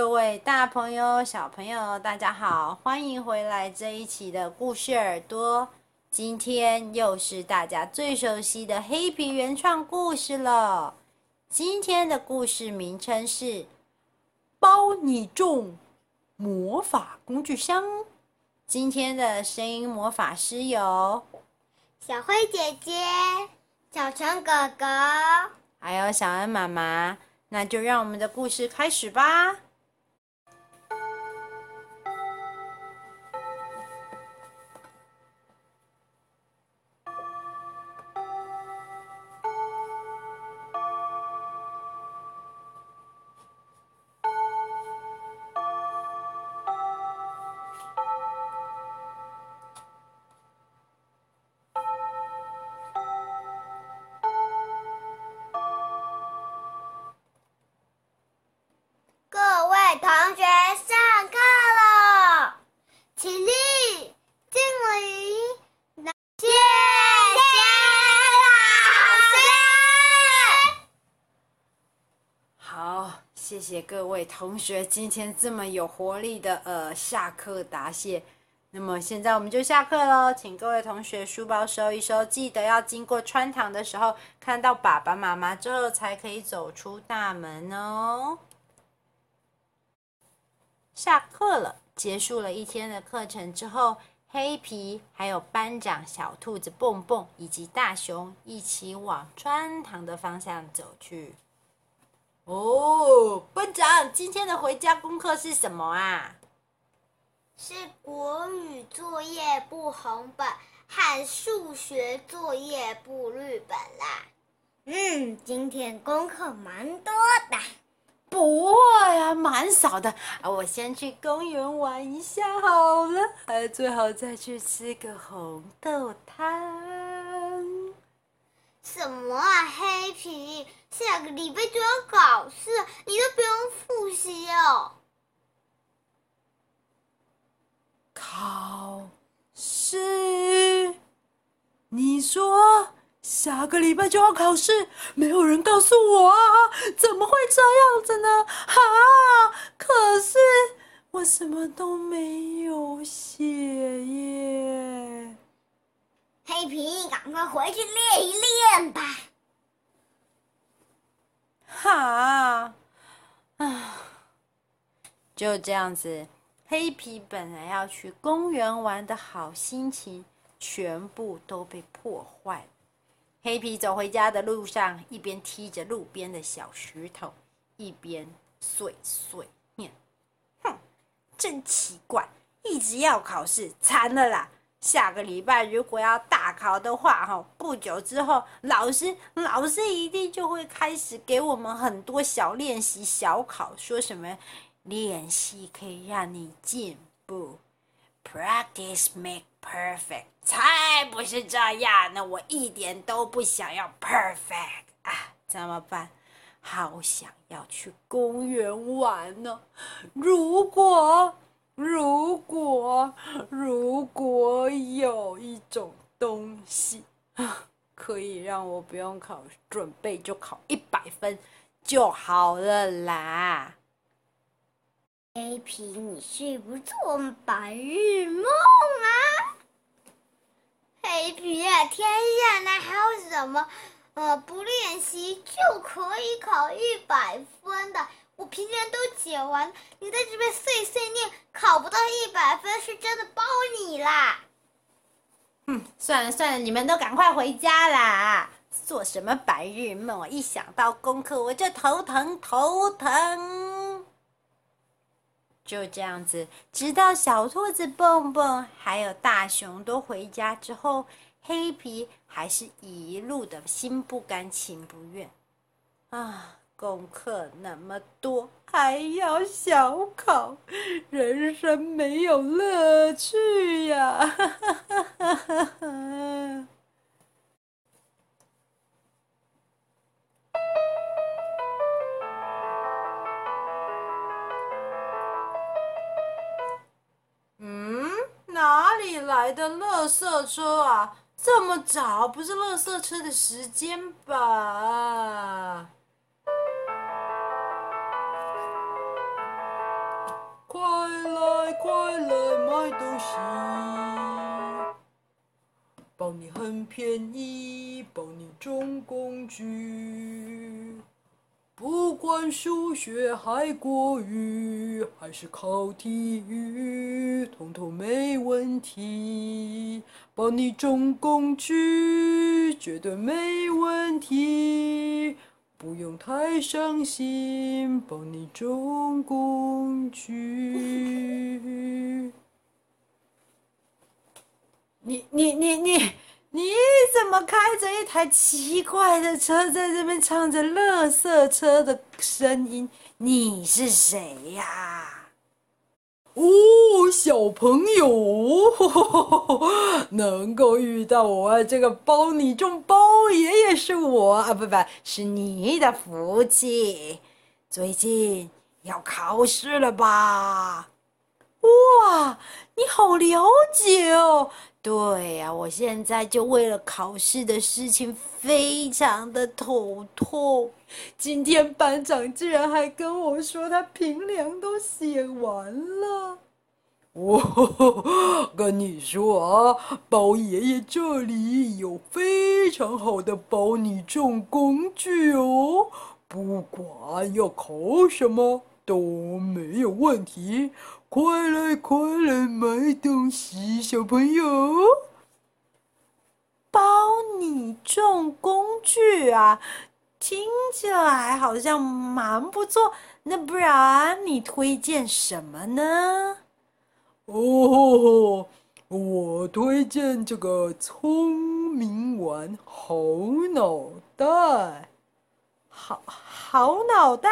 各位大朋友、小朋友，大家好，欢迎回来这一期的故事耳朵。今天又是大家最熟悉的黑皮原创故事了。今天的故事名称是《包你中魔法工具箱》。今天的声音魔法师有小灰姐姐、小陈哥哥，还有小恩妈妈。那就让我们的故事开始吧。谢谢各位同学今天这么有活力的呃下课答谢。那么现在我们就下课喽，请各位同学书包收一收，记得要经过穿堂的时候看到爸爸妈妈之后才可以走出大门哦。下课了，结束了一天的课程之后，黑皮还有班长小兔子蹦蹦以及大熊一起往穿堂的方向走去。哦，班长，今天的回家功课是什么啊？是国语作业簿红本和数学作业簿绿本啦。嗯，今天功课蛮多的。不会啊，蛮少的。我先去公园玩一下好了，还最好再去吃个红豆汤。什么啊，黑皮！下个礼拜就要考试，你都不用复习哦。考试？你说下个礼拜就要考试？没有人告诉我啊！怎么会这样子呢？啊！可是我什么都没有写耶。黑皮，赶快回去练一练吧。哈啊！就这样子，黑皮本来要去公园玩的好心情，全部都被破坏了。黑皮走回家的路上，一边踢着路边的小石头，一边碎碎念：“哼，真奇怪，一直要考试，惨了啦！”下个礼拜如果要大考的话，哈，不久之后老师老师一定就会开始给我们很多小练习、小考，说什么练习可以让你进步，Practice make perfect，才不是这样呢！我一点都不想要 perfect 啊，怎么办？好想要去公园玩呢，如果。如果如果有一种东西 可以让我不用考准备就考一百分就好了啦。黑皮，你是不是做白日梦啊？黑皮啊，天下哪还有什么呃不练习就可以考一百分的？我平常都解完，你在这边碎碎念，考不到一百分是真的包你啦！哼，算了算了，你们都赶快回家啦！做什么白日梦？我一想到功课我就头疼头疼。就这样子，直到小兔子蹦蹦还有大熊都回家之后，黑皮还是一路的心不甘情不愿啊。功课那么多，还要小考，人生没有乐趣呀！嗯，哪里来的垃圾车啊？这么早，不是垃圾车的时间吧？快来买东西，包你很便宜，包你重工具。不管数学还国语，还是考体育，统统没问题。包你重工具，绝对没问题，不用太伤心。包你重工具。你你你你。你怎么开着一台奇怪的车，在这边唱着垃圾车的声音？你是谁呀？哦，小朋友，呵 呵能够遇到我这个包你中包爷爷是我啊，不不，是你的福气。最近要考试了吧？哇，你好了解哦。对呀，我现在就为了考试的事情非常的头痛。今天班长居然还跟我说他评量都写完了。哦，跟你说啊，包爷爷这里有非常好的包你重工具哦，不管要考什么都没有问题。快来快来买东西，小朋友！包你重工具啊，听起来好像蛮不错。那不然你推荐什么呢？哦，我推荐这个聪明丸好脑袋，好好脑袋。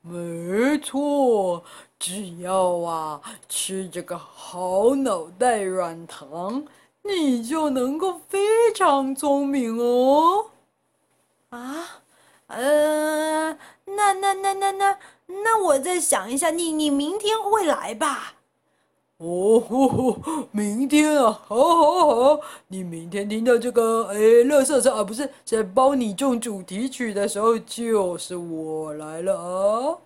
没错，只要啊吃这个好脑袋软糖，你就能够非常聪明哦。啊，呃，那那那那那那我再想一下，你你明天会来吧？哦吼吼，明天啊，好好好，你明天听到这个哎，乐色车啊，不是在包你种主题曲的时候，就是我来了啊。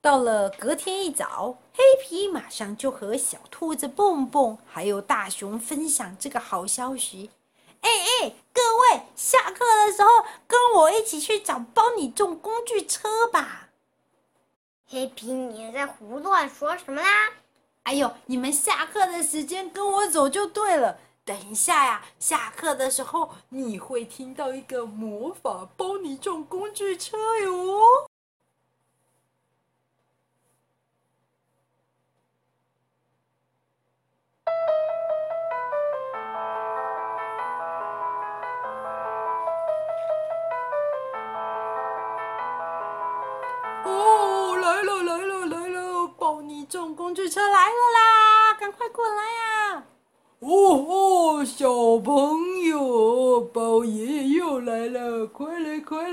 到了隔天一早，黑皮马上就和小兔子蹦蹦还有大熊分享这个好消息。哎哎，各位，下课的时候跟我一起去找包你重工具车吧。黑皮，你在胡乱说什么啦？哎呦，你们下课的时间跟我走就对了。等一下呀，下课的时候你会听到一个魔法包你重工具车哟。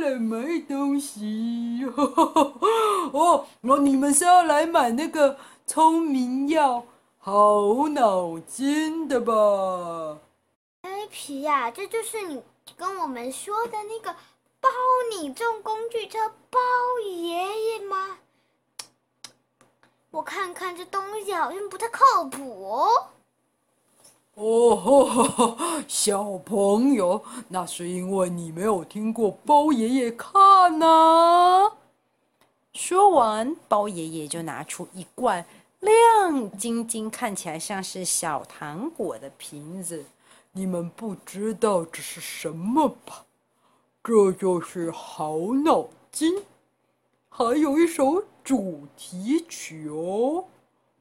来快来买东西！哦，哦，你们是要来买那个聪明药、好脑筋的吧？黑皮呀，这就是你跟我们说的那个包你重工具车包爷爷吗？我看看这东西好像不太靠谱哦。哦吼，小朋友，那是因为你没有听过包爷爷看呢。说完，包爷爷就拿出一罐亮晶晶、看起来像是小糖果的瓶子。你们不知道这是什么吧？这就是好脑筋，还有一首。主题曲哦，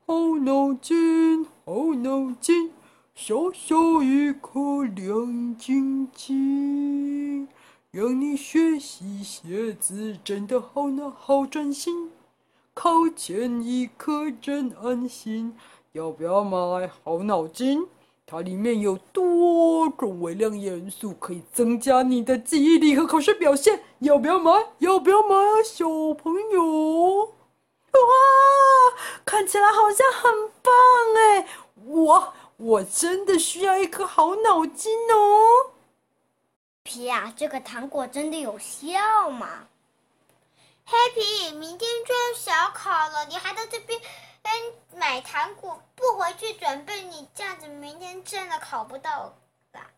好脑筋，好脑筋，小小一颗亮晶晶，让你学习写字真的好难，好专心，考前一颗真安心。要不要买好脑筋？它里面有多种微量元素，可以增加你的记忆力和考试表现。要不要买？要不要买啊，小朋友？哇，看起来好像很棒哎！我我真的需要一颗好脑筋哦。皮呀，这个糖果真的有效吗？黑皮，明天就要小考了，你还在这边跟买糖果不回去准备，你这样子明天真的考不到啦。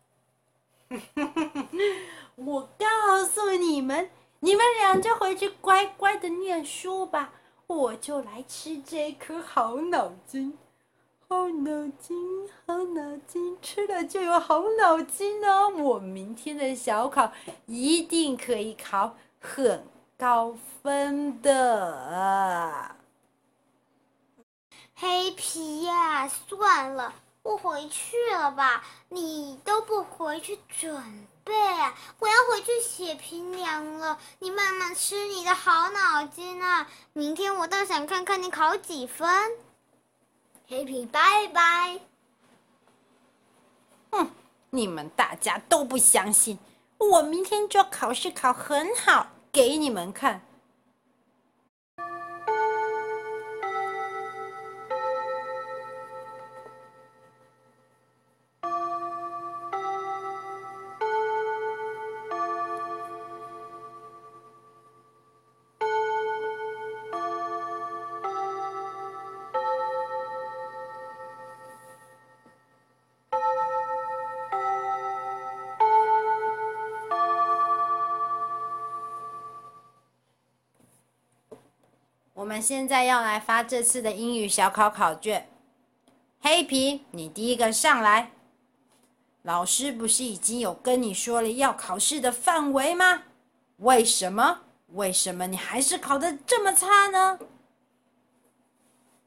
我告诉你们，你们俩就回去乖乖的念书吧，我就来吃这颗好脑筋。好脑筋，好脑筋，吃了就有好脑筋哦！我明天的小考一定可以考很高分的。黑皮呀，算了，不回去了吧？你都不回去准备！我要回去写评量了。你慢慢吃你的好脑筋啊！明天我倒想看看你考几分。Happy，拜拜。哼，你们大家都不相信，我明天就考试考很好，给你们看。我们现在要来发这次的英语小考考卷。黑皮，你第一个上来。老师不是已经有跟你说了要考试的范围吗？为什么？为什么你还是考得这么差呢？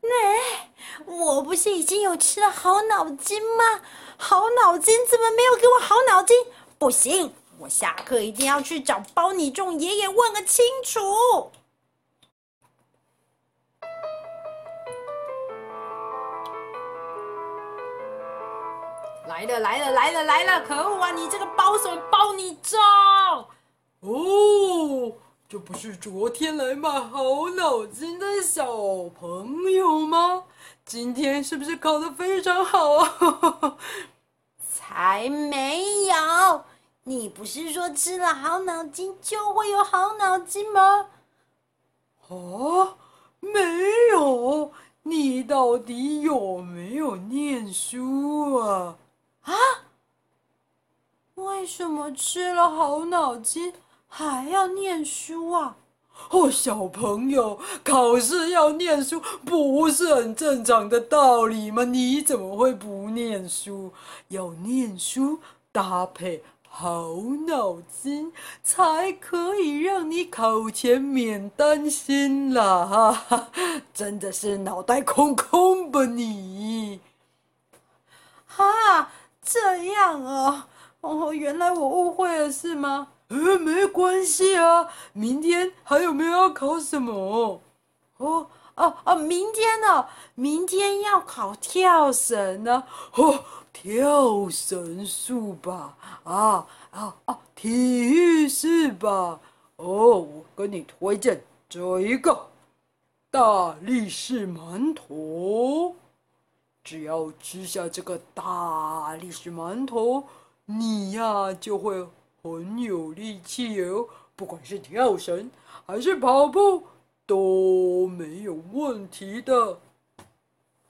哎，我不是已经有吃了好脑筋吗？好脑筋怎么没有给我好脑筋？不行，我下课一定要去找包你众爷爷问个清楚。来了来了来了来了！可恶啊！你这个包什么包你中？哦，这不是昨天来买好脑筋的小朋友吗？今天是不是考得非常好啊？才没有！你不是说吃了好脑筋就会有好脑筋吗？哦，没有！你到底有没有念书啊？为什么吃了好脑筋还要念书啊？哦，小朋友，考试要念书不是很正常的道理吗？你怎么会不念书？要念书搭配好脑筋，才可以让你考前免担心啦！哈哈，真的是脑袋空空吧你？哈。这样啊，哦，原来我误会了是吗？呃，没关系啊，明天还有没有要考什么？哦，哦哦，明天呢，明天要考跳绳呢？哦，跳绳术吧？啊啊啊，体育是吧？哦，我跟你推荐这一个大力士馒头。只要吃下这个大力士馒头，你呀就会很有力气哦。不管是跳绳还是跑步，都没有问题的。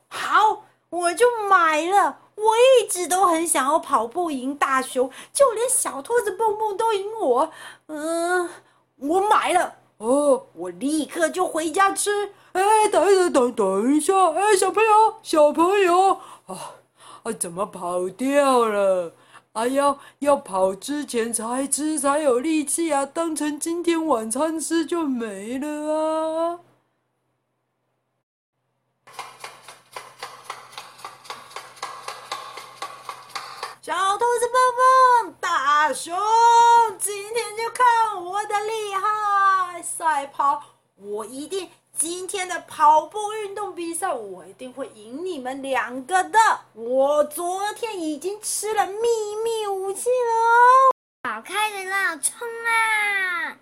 好，我就买了。我一直都很想要跑步赢大熊，就连小兔子蹦蹦都赢我。嗯，我买了。哦，我立刻就回家吃。哎，等等，等等一下！哎，小朋友，小朋友，啊啊，怎么跑掉了？哎呀，要跑之前才吃才有力气啊，当成今天晚餐吃就没了啊！小兔子蹦蹦，大熊，今天就看我的厉害！赛跑，我一定。今天的跑步运动比赛，我一定会赢你们两个的。我昨天已经吃了秘密武器了哦！好，开始啦，冲啊！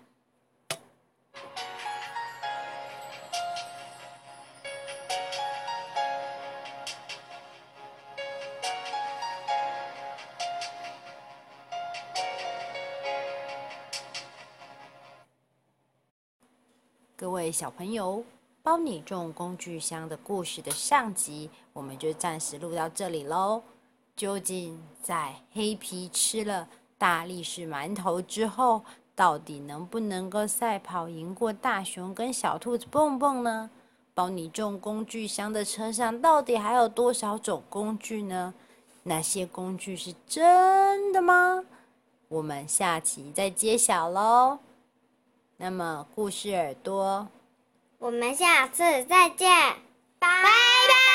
各位小朋友。包你中工具箱的故事的上集，我们就暂时录到这里喽。究竟在黑皮吃了大力士馒头之后，到底能不能够赛跑赢过大熊跟小兔子蹦蹦呢？包你中工具箱的车上到底还有多少种工具呢？那些工具是真的吗？我们下期再揭晓喽。那么，故事耳朵。我们下次再见，拜拜。